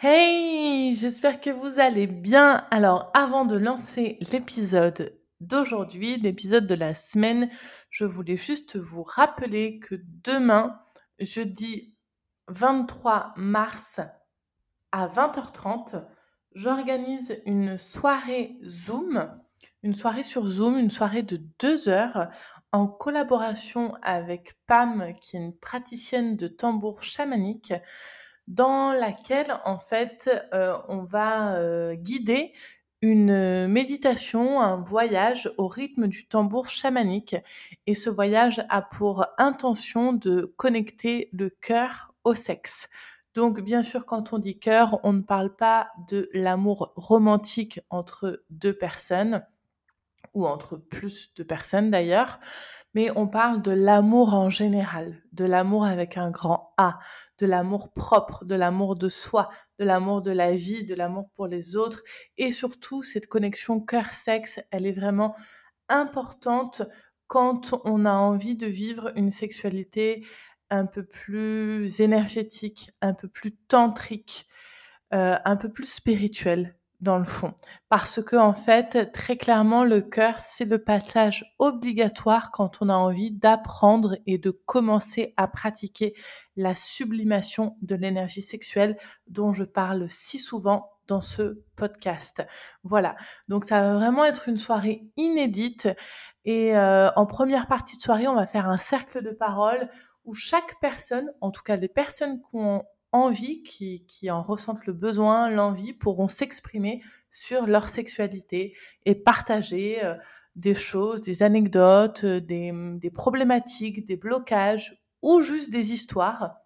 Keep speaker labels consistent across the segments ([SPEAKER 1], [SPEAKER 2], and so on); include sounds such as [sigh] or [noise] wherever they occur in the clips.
[SPEAKER 1] Hey, j'espère que vous allez bien. Alors, avant de lancer l'épisode d'aujourd'hui, l'épisode de la semaine, je voulais juste vous rappeler que demain, jeudi 23 mars à 20h30, j'organise une soirée Zoom, une soirée sur Zoom, une soirée de deux heures en collaboration avec Pam, qui est une praticienne de tambour chamanique dans laquelle en fait euh, on va euh, guider une méditation, un voyage au rythme du tambour chamanique. Et ce voyage a pour intention de connecter le cœur au sexe. Donc bien sûr, quand on dit cœur, on ne parle pas de l'amour romantique entre deux personnes ou entre plus de personnes d'ailleurs, mais on parle de l'amour en général, de l'amour avec un grand A, de l'amour propre, de l'amour de soi, de l'amour de la vie, de l'amour pour les autres, et surtout cette connexion cœur-sexe, elle est vraiment importante quand on a envie de vivre une sexualité un peu plus énergétique, un peu plus tantrique, euh, un peu plus spirituelle dans le fond. Parce que, en fait, très clairement, le cœur, c'est le passage obligatoire quand on a envie d'apprendre et de commencer à pratiquer la sublimation de l'énergie sexuelle dont je parle si souvent dans ce podcast. Voilà. Donc, ça va vraiment être une soirée inédite. Et euh, en première partie de soirée, on va faire un cercle de parole où chaque personne, en tout cas les personnes qui ont envie, qui, en ressentent le besoin, l'envie, pourront s'exprimer sur leur sexualité et partager euh, des choses, des anecdotes, euh, des, des, problématiques, des blocages ou juste des histoires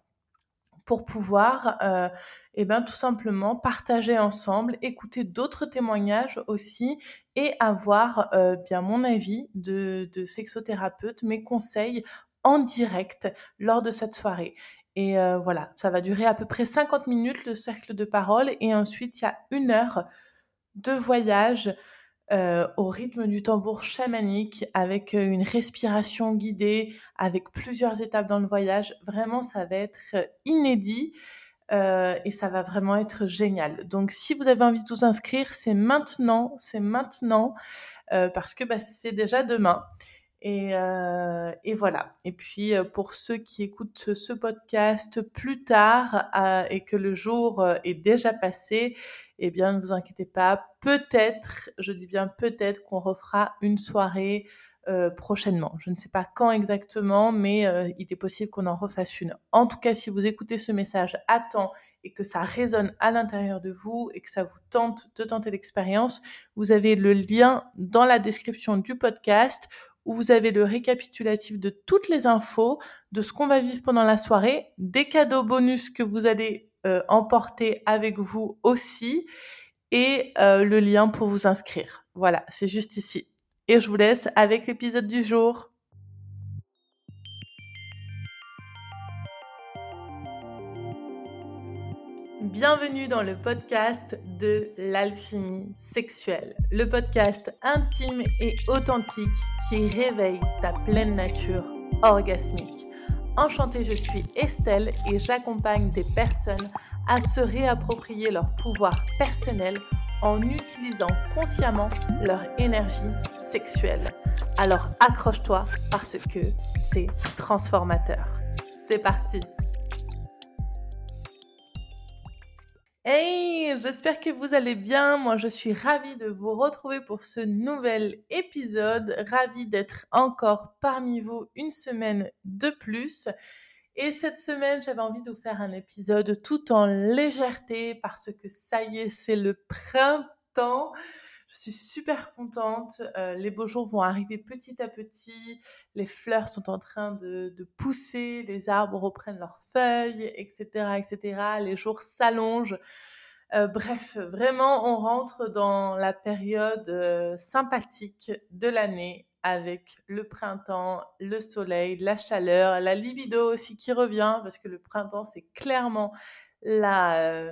[SPEAKER 1] pour pouvoir euh, eh ben, tout simplement partager ensemble, écouter d'autres témoignages aussi et avoir bien mon avis de sexothérapeute, mes conseils en direct lors de cette soirée. Et euh, voilà, ça va durer à peu près 50 minutes le cercle de parole et ensuite il y a une heure de voyage euh, au rythme du tambour chamanique avec euh, une respiration guidée, avec plusieurs étapes dans le voyage. Vraiment, ça va être inédit et ça va vraiment être génial. Donc, si vous avez envie de vous inscrire, c'est maintenant, c'est maintenant parce que bah, c'est déjà demain. Et, euh, et, voilà. Et puis euh, pour ceux qui écoutent ce podcast plus tard euh, et que le jour est déjà passé, eh bien ne vous inquiétez pas. Peut-être, je dis bien peut-être qu'on refera une soirée prochainement. Je ne sais pas quand exactement, mais il est possible qu'on en refasse une. En tout cas, si vous écoutez ce message à temps et que ça résonne à l'intérieur de vous et que ça vous tente de tenter l'expérience, vous avez le lien dans la description du podcast où vous avez le récapitulatif de toutes les infos, de ce qu'on va vivre pendant la soirée, des cadeaux bonus que vous allez euh, emporter avec vous aussi, et euh, le lien pour vous inscrire. Voilà, c'est juste ici. Et je vous laisse avec l'épisode du jour. Bienvenue dans le podcast de l'alchimie sexuelle, le podcast intime et authentique qui réveille ta pleine nature orgasmique. Enchantée, je suis Estelle et j'accompagne des personnes à se réapproprier leur pouvoir personnel en utilisant consciemment leur énergie sexuelle. Alors accroche-toi parce que c'est transformateur. C'est parti Hey, j'espère que vous allez bien. Moi, je suis ravie de vous retrouver pour ce nouvel épisode. Ravie d'être encore parmi vous une semaine de plus. Et cette semaine, j'avais envie de vous faire un épisode tout en légèreté parce que ça y est, c'est le printemps. Je suis super contente. Euh, les beaux jours vont arriver petit à petit. Les fleurs sont en train de, pousser. Les arbres reprennent leurs feuilles, etc., etc. Les jours s'allongent. Euh, bref, vraiment, on rentre dans la période euh, sympathique de l'année avec le printemps, le soleil, la chaleur, la libido aussi qui revient, parce que le printemps, c'est clairement la,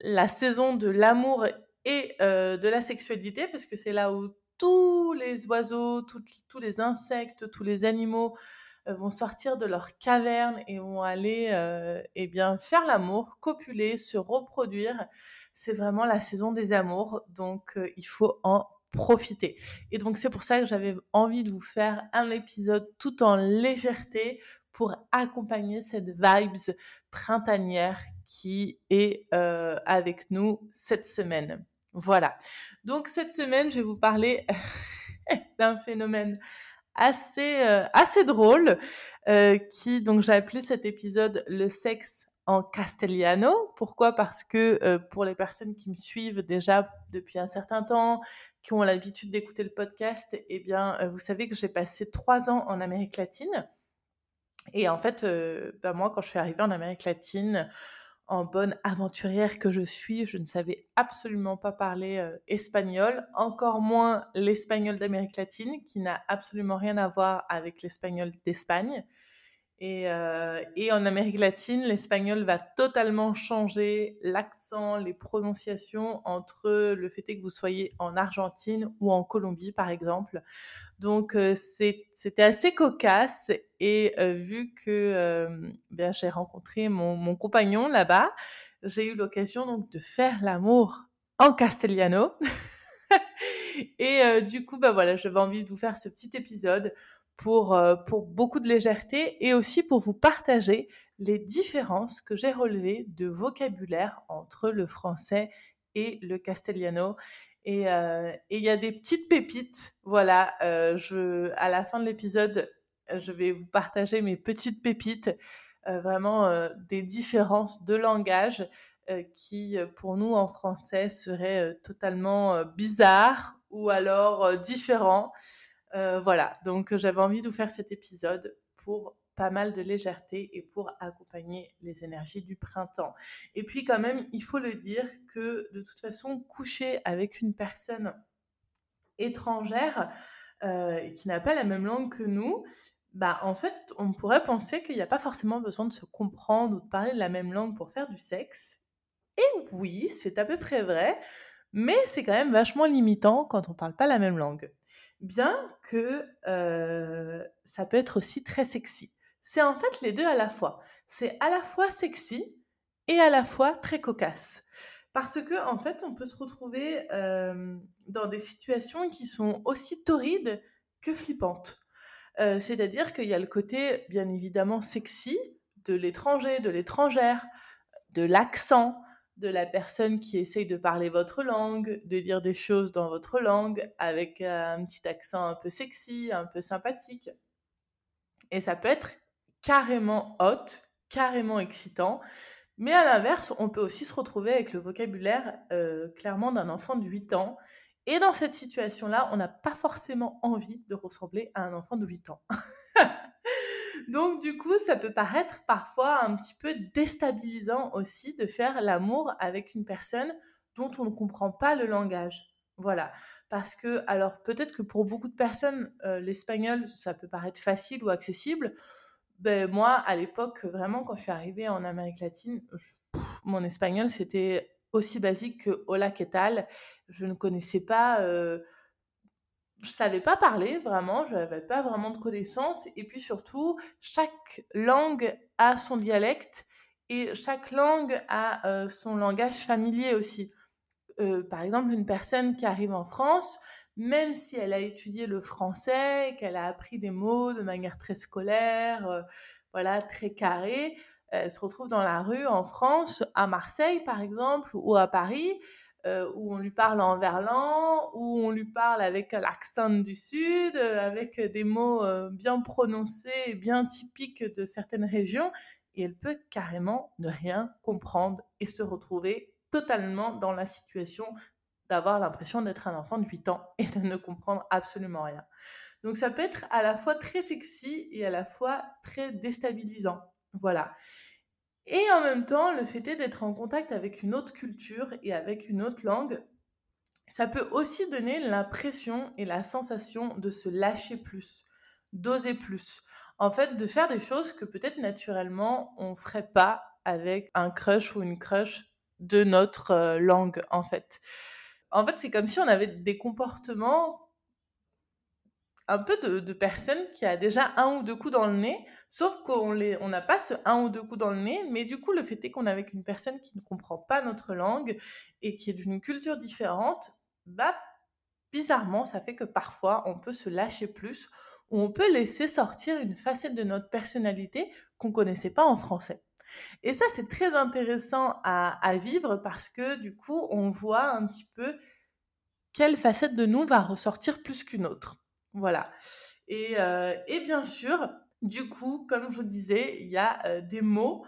[SPEAKER 1] la saison de l'amour et de la sexualité, parce que c'est là où tous les oiseaux, tous les insectes, tous les animaux vont sortir de leur caverne et vont aller eh bien faire l'amour, copuler, se reproduire. C'est vraiment la saison des amours, donc il faut en profiter. Et donc c'est pour ça que j'avais envie de vous faire un épisode tout en légèreté pour accompagner cette vibes printanière qui est euh, avec nous cette semaine. Voilà. Donc cette semaine, je vais vous parler [laughs] d'un phénomène assez euh, assez drôle euh, qui donc j'ai appelé cet épisode le sexe en castellano. Pourquoi? Parce que pour les personnes qui me suivent déjà depuis un certain temps, qui ont l'habitude d'écouter le podcast, eh bien, vous savez que j'ai passé trois ans en Amérique latine. Et en fait, bah, moi, quand je suis arrivée en Amérique latine, en bonne aventurière que je suis, je ne savais absolument pas parler espagnol, encore moins l'espagnol d'Amérique latine, qui n'a absolument rien à voir avec l'espagnol d'Espagne. Et, euh, et, en Amérique latine, l'espagnol va totalement changer l'accent, les prononciations entre le fait que vous soyez en Argentine ou en Colombie, par exemple. Donc, euh, c'était assez cocasse. Et euh, vu que bien j'ai rencontré mon, mon compagnon là-bas, j'ai eu l'occasion donc de faire l'amour en castellano. [laughs] et du coup, bah voilà, j'avais envie de vous faire ce petit épisode pour, euh, pour beaucoup de légèreté et aussi pour vous partager les différences que j'ai relevées de vocabulaire entre le français et le castellano. Et euh, il y a des petites pépites. Voilà, euh, je, à la fin de l'épisode, je vais vous partager mes petites pépites, vraiment des différences de langage qui, pour nous en français, seraient totalement bizarres ou alors différents. Euh, voilà, donc j'avais envie de vous faire cet épisode pour pas mal de légèreté et pour accompagner les énergies du printemps. Et puis quand même, il faut le dire que de toute façon, coucher avec une personne étrangère euh, qui n'a pas la même langue que nous, bah en fait, on pourrait penser qu'il n'y a pas forcément besoin de se comprendre ou de parler de la même langue pour faire du sexe. Et oui, c'est à peu près vrai, mais c'est quand même vachement limitant quand on parle pas la même langue bien que ça peut être aussi très sexy. C'est en fait les deux à la fois. C'est à la fois sexy et à la fois très cocasse. Parce que en fait, on peut se retrouver dans des situations qui sont aussi torrides que flippantes. C'est-à-dire qu'il y a le côté, bien évidemment, sexy de l'étranger, de l'étrangère, de l'accent, de la personne qui essaye de parler votre langue, de dire des choses dans votre langue avec un petit accent un peu sexy, un peu sympathique. Et ça peut être carrément hot, carrément excitant. Mais à l'inverse, on peut aussi se retrouver avec le vocabulaire euh, clairement d'un enfant de 8 ans. Et dans cette situation-là, on n'a pas forcément envie de ressembler à un enfant de 8 ans. [laughs] Donc du coup, ça peut paraître parfois un petit peu déstabilisant aussi de faire l'amour avec une personne dont on ne comprend pas le langage. Voilà, parce que alors peut-être que pour beaucoup de personnes, euh, l'espagnol ça peut paraître facile ou accessible. Ben moi, à l'époque, vraiment, quand je suis arrivée en Amérique latine, mon espagnol c'était aussi basique que hola qué tal? Je ne connaissais pas. Euh, je savais pas parler vraiment, je n'avais pas vraiment de connaissances. Et puis surtout, chaque langue a son dialecte et chaque langue a euh, son langage familier aussi. Euh, par exemple, une personne qui arrive en France, même si elle a étudié le français, qu'elle a appris des mots de manière très scolaire, euh, voilà, très carrée, elle se retrouve dans la rue en France, à Marseille par exemple, ou à Paris, euh, où on lui parle en verlan, où on lui parle avec l'accent du sud, euh, avec des mots euh, bien prononcés, bien typiques de certaines régions, et elle peut carrément ne rien comprendre et se retrouver totalement dans la situation d'avoir l'impression d'être un enfant de 8 ans et de ne comprendre absolument rien. Donc ça peut être à la fois très sexy et à la fois très déstabilisant. Voilà. Et en même temps, le fait d'être en contact avec une autre culture et avec une autre langue, ça peut aussi donner l'impression et la sensation de se lâcher plus, d'oser plus. En fait, de faire des choses que peut-être naturellement on ferait pas avec un crush ou une crush de notre euh, langue, en fait. En fait, c'est comme si on avait des comportements un peu de, personne qui a déjà un ou deux coups dans le nez, sauf qu'on on n'a pas ce un ou deux coups dans le nez, mais du coup, le fait est qu'on est avec une personne qui ne comprend pas notre langue et qui est d'une culture différente, bah, bizarrement, ça fait que parfois, on peut se lâcher plus ou on peut laisser sortir une facette de notre personnalité qu'on connaissait pas en français. Et ça, c'est très intéressant à vivre parce que du coup, on voit un petit peu quelle facette de nous va ressortir plus qu'une autre. Voilà. Et, euh, et, bien sûr, du coup, comme je vous disais, il y a euh, des mots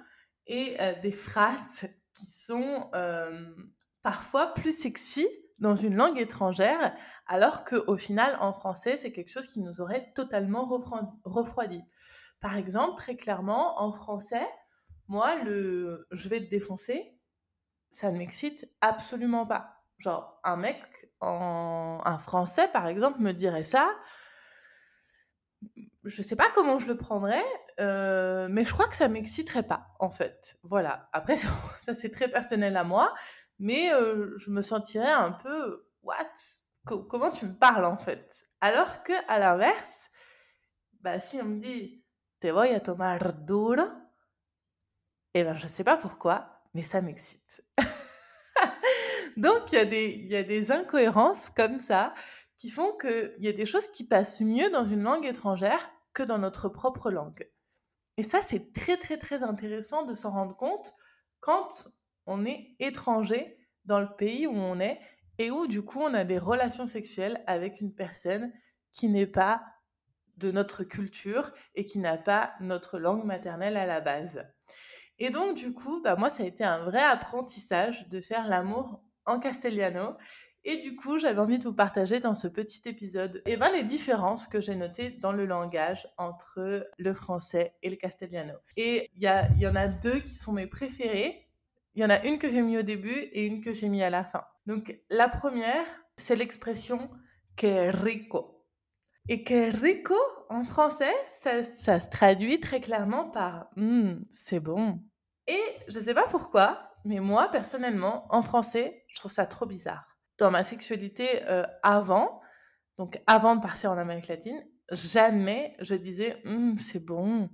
[SPEAKER 1] et euh, des phrases qui sont parfois plus sexy dans une langue étrangère, alors qu'au final, en français, c'est quelque chose qui nous aurait totalement refroidi. Par exemple, très clairement, en français, moi, le je vais te défoncer, ça ne m'excite absolument pas. Genre, un mec, en un Français, par exemple, me dirait ça. Je sais pas comment je le prendrais, euh, mais je crois que ça m'exciterait pas, en fait. Voilà. Après, [laughs] ça, c'est très personnel à moi, mais euh, je me sentirais un peu, what? Comment tu me parles, en fait? Alors que, à l'inverse, bah, si on me dit, te voy a tomar eh ben, je sais pas pourquoi, mais ça m'excite. [laughs] Donc, il y, a des, incohérences comme ça qui font qu'il y a des choses qui passent mieux dans une langue étrangère que dans notre propre langue. Et ça, c'est très, très, très intéressant de s'en rendre compte quand on est étranger dans le pays où on est et où, du coup, on a des relations sexuelles avec une personne qui n'est pas de notre culture et qui n'a pas notre langue maternelle à la base. Et donc, du coup, bah, moi, ça a été un vrai apprentissage de faire l'amour en castellano. Et du coup, j'avais envie de vous partager dans ce petit épisode eh ben, les différences que j'ai notées dans le langage entre le français et le castellano. Et il y, y en a deux qui sont mes préférées. Il y en a une que j'ai mis au début et une que j'ai mis à la fin. Donc la première, c'est l'expression que rico. Et que rico, en français, ça, ça se traduit très clairement par hmm, c'est bon. Et je ne sais pas pourquoi, mais moi, personnellement, en français, je trouve ça trop bizarre. Dans ma sexualité euh, avant, donc avant de partir en Amérique latine, jamais je disais hum, c'est bon.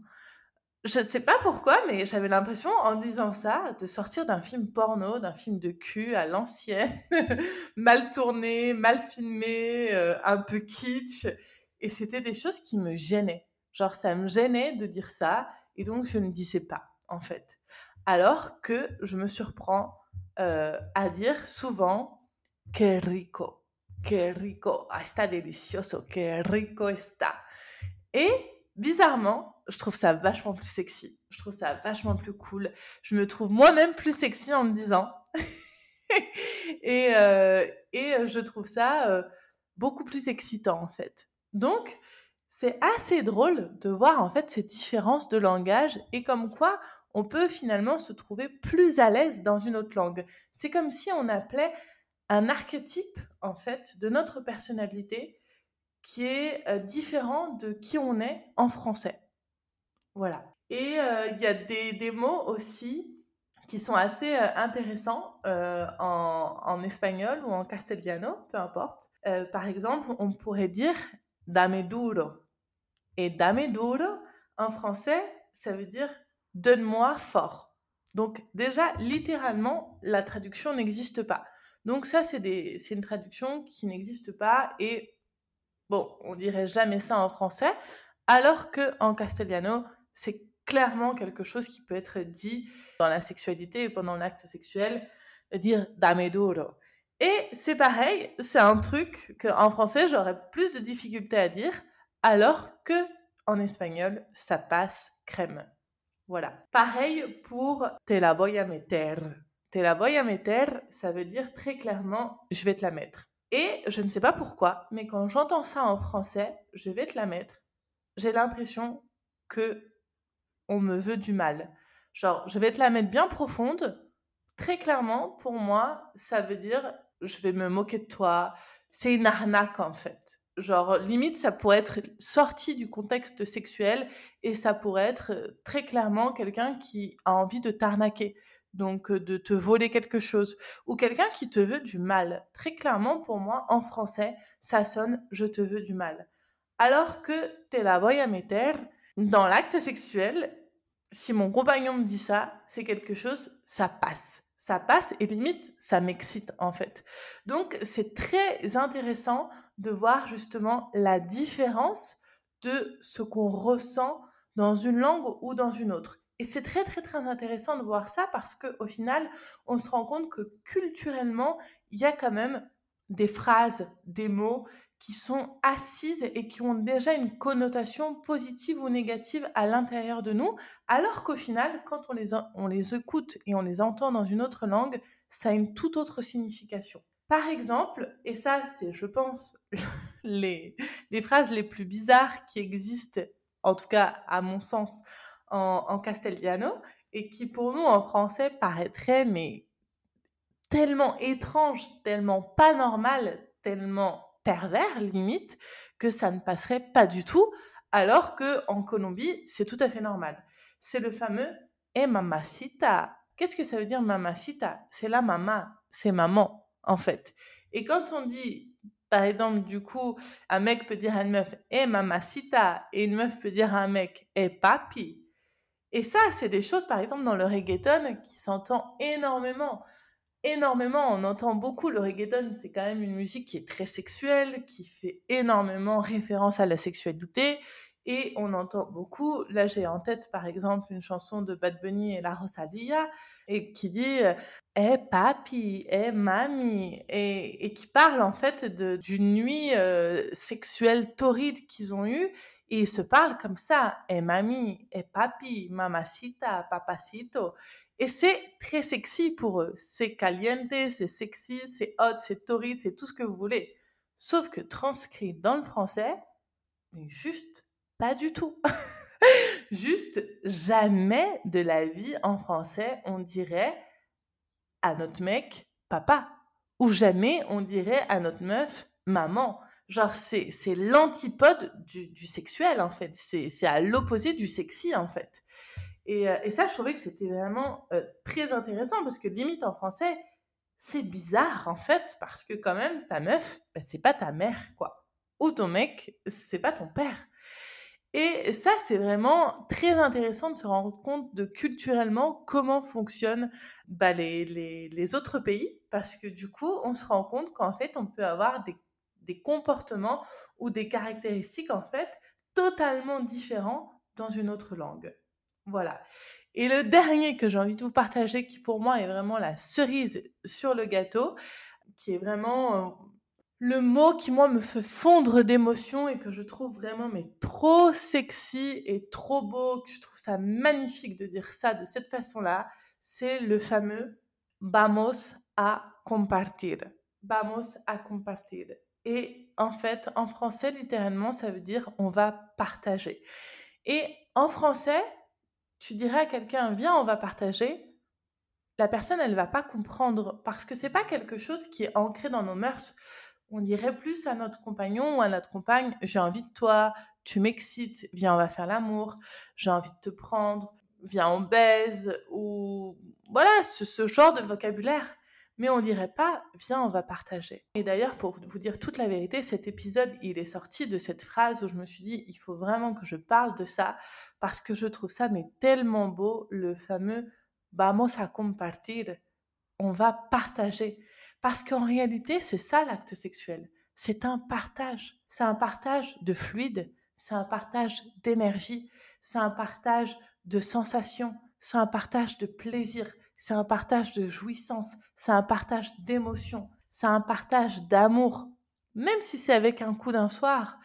[SPEAKER 1] Je ne sais pas pourquoi, mais j'avais l'impression, en disant ça, de sortir d'un film porno, d'un film de cul à l'ancienne, [laughs] mal tourné, mal filmé, euh, un peu kitsch. Et c'était des choses qui me gênaient. Genre, ça me gênait de dire ça, et donc je ne disais pas, en fait alors que je me surprends euh, à dire souvent que rico, que rico, ah, está delicioso, que rico está. Et bizarrement, je trouve ça vachement plus sexy. Je trouve ça vachement plus cool. Je me trouve moi-même plus sexy en me disant. [laughs] et, euh, et je trouve ça euh, beaucoup plus excitant en fait. Donc, c'est assez drôle de voir en fait ces différences de langage et comme quoi on peut finalement se trouver plus à l'aise dans une autre langue. C'est comme si on appelait un archétype en fait de notre personnalité qui est euh, différent de qui on est en français. Voilà. Et euh, il y a des, mots aussi qui sont assez euh, intéressants en, en, espagnol ou en castellano, peu importe. par exemple, on pourrait dire dame duro. Et dame duro, en français, ça veut dire donne-moi fort. Donc déjà, littéralement, la traduction n'existe pas. Donc ça, c'est une traduction qui n'existe pas et bon, on dirait jamais ça en français, alors que en castellano, c'est clairement quelque chose qui peut être dit dans la sexualité et pendant l'acte sexuel, dire dame duro. Et c'est pareil, c'est un truc qu'en français, j'aurais plus de difficultés à dire, alors que en espagnol, ça passe crème. Voilà. Pareil pour te la voy a meter. Te la voy a meter, ça veut dire très clairement je vais te la mettre. Et je ne sais pas pourquoi, mais quand j'entends ça en français, je vais te la mettre, j'ai l'impression que on me veut du mal. Genre, je vais te la mettre bien profonde. Très clairement, pour moi, ça veut dire je vais me moquer de toi. C'est une arnaque en fait. Genre, limite, ça pourrait être sorti du contexte sexuel et ça pourrait être euh, très clairement quelqu'un qui a envie de t'arnaquer, donc euh, de te voler quelque chose, ou quelqu'un qui te veut du mal. Très clairement, pour moi, en français, ça sonne je te veux du mal. Alors que te la voy a meter dans l'acte sexuel, si mon compagnon me dit ça, c'est quelque chose, ça passe. Ça passe et limite, ça m'excite en fait. Donc, c'est très intéressant de voir justement la différence de ce qu'on ressent dans une langue ou dans une autre. Et c'est très très très intéressant de voir ça parce que au final, on se rend compte que culturellement, il y a quand même des phrases, des mots qui sont assises et qui ont déjà une connotation positive ou négative à l'intérieur de nous, alors qu'au final, quand on les, on les écoute et on les entend dans une autre langue, ça a une toute autre signification. Par exemple, et ça c'est, je pense, [laughs] les, les phrases les plus bizarres qui existent, en tout cas à mon sens, en, en castellano, et qui pour nous en français paraîtraient mais tellement étrange, tellement pas normal, tellement pervers limite que ça ne passerait pas du tout, alors que en Colombie, c'est tout à fait normal. C'est le fameux "eh mamacita". Qu'est-ce que ça veut dire mamacita? C'est la maman, c'est maman en fait. Et quand on dit par exemple, du coup, un mec peut dire à une meuf "eh mamacita" et une meuf peut dire à un mec "eh papi". Et ça, c'est des choses, par exemple, dans le reggaeton qui s'entend énormément énormément. On entend beaucoup le reggaeton, c'est quand même une musique qui est très sexuelle, qui fait énormément référence à la sexualité. Et on entend beaucoup, là j'ai en tête par exemple une chanson de Bad Bunny et la Rosalia, et qui dit Eh papi, eh mami, et, et qui parle en fait d'une nuit euh, sexuelle torride qu'ils ont eue, et ils se parlent comme ça, eh mami, eh papi, mamacita, papacito. Et c'est très sexy pour eux. C'est caliente, c'est sexy, c'est hot, c'est torride, c'est tout ce que vous voulez. Sauf que transcrit dans le français, juste pas du tout. [laughs] juste jamais de la vie en français on dirait à notre mec papa. Ou jamais on dirait à notre meuf maman. Genre, c'est, c'est l'antipode du, du sexuel, en fait. C'est, c'est à l'opposé du sexy, en fait. Et, euh, et, ça, je trouvais que c'était vraiment euh, très intéressant parce que limite en français, c'est bizarre en fait parce que quand même ta meuf, ben, c'est pas ta mère quoi, ou ton mec, c'est pas ton père. Et ça, c'est vraiment très intéressant de se rendre compte de culturellement comment fonctionnent bah, les, les, les, autres pays, parce que du coup, on se rend compte qu'en fait, on peut avoir des, des comportements ou des caractéristiques en fait totalement différents dans une autre langue. Voilà. Et le dernier que j'ai envie de vous partager, qui pour moi est vraiment la cerise sur le gâteau, qui est vraiment euh, le mot qui moi me fait fondre d'émotion et que je trouve vraiment mais trop sexy et trop beau, que je trouve ça magnifique de dire ça de cette façon-là, c'est le fameux vamos a compartir. Vamos a compartir. Et en fait, en français, littéralement, ça veut dire on va partager. Et en français, tu dirais à quelqu'un, viens, on va partager, la personne, elle va pas comprendre parce que c'est pas quelque chose qui est ancré dans nos mœurs. On dirait plus à notre compagnon ou à notre compagne, j'ai envie de toi, tu m'excites, viens, on va faire l'amour, j'ai envie de te prendre, viens, on baise, ou voilà, ce, ce genre de vocabulaire mais on dirait pas viens on va partager. Et d'ailleurs pour vous dire toute la vérité, cet épisode il est sorti de cette phrase où je me suis dit il faut vraiment que je parle de ça parce que je trouve ça mais tellement beau le fameux vamos a compartir, on va partager parce qu'en réalité c'est ça l'acte sexuel, c'est un partage, c'est un partage de fluide, c'est un partage d'énergie, c'est un partage de sensations, c'est un partage de plaisir, c'est un partage de jouissance, c'est un partage d'émotion, c'est un partage d'amour. Même si c'est avec un coup d'un soir,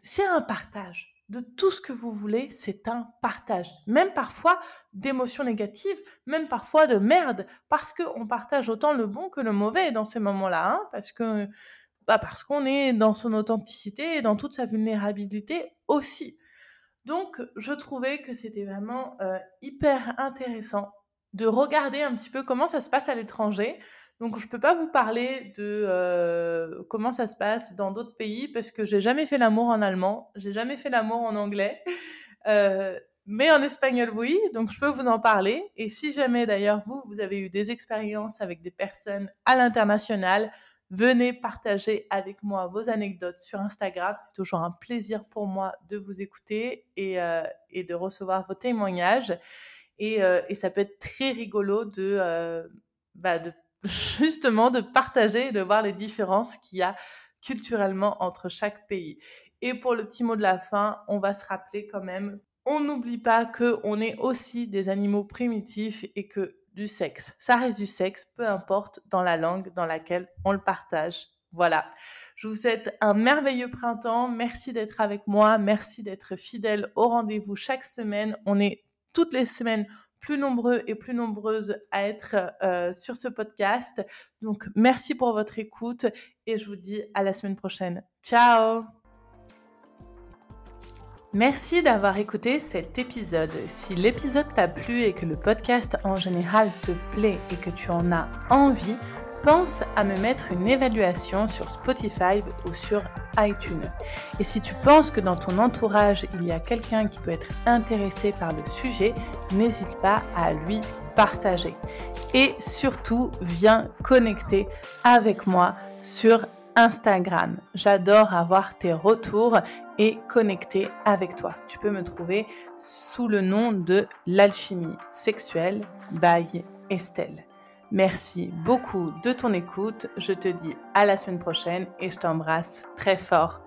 [SPEAKER 1] c'est un partage de tout ce que vous voulez, c'est un partage. Même parfois d'émotions négatives, même parfois de merde, parce qu'on partage autant le bon que le mauvais dans ces moments-là, hein, parce que bah parce qu'on est dans son authenticité et dans toute sa vulnérabilité aussi. Donc, je trouvais que c'était vraiment euh, hyper intéressant de regarder un petit peu comment ça se passe à l'étranger. Donc, je peux pas vous parler de euh, comment ça se passe dans d'autres pays parce que j'ai jamais fait l'amour en allemand, j'ai jamais fait l'amour en anglais, [laughs] euh, mais en espagnol oui. Donc, je peux vous en parler. Et si jamais d'ailleurs vous vous avez eu des expériences avec des personnes à l'international, Venez partager avec moi vos anecdotes sur Instagram. C'est toujours un plaisir pour moi de vous écouter et, euh, et de recevoir vos témoignages. Et, euh, et, ça peut être très rigolo de, euh, bah de [laughs] justement de partager et de voir les différences qu'il y a culturellement entre chaque pays. Et pour le petit mot de la fin, on va se rappeler quand même, on n'oublie pas qu'on est aussi des animaux primitifs et que du sexe, ça reste du sexe, peu importe dans la langue dans laquelle on le partage. Voilà. Je vous souhaite un merveilleux printemps. Merci d'être avec moi. Merci d'être fidèle au rendez-vous chaque semaine. On est toutes les semaines plus nombreux et plus nombreuses à être euh, sur ce podcast. Donc, merci pour votre écoute et je vous dis à la semaine prochaine. Ciao Merci d'avoir écouté cet épisode. Si l'épisode t'a plu et que le podcast en général te plaît et que tu en as envie, pense à me mettre une évaluation sur Spotify ou sur Et si tu penses que dans ton entourage, il y a quelqu'un qui peut être intéressé par le sujet, n'hésite pas à lui partager. Et surtout, viens connecter avec moi sur Instagram. J'adore avoir tes retours et connecter avec toi. Tu peux me trouver sous le nom de l'alchimie sexuelle by Estelle. Merci beaucoup de ton écoute. Je te dis à la semaine prochaine et je t'embrasse très fort.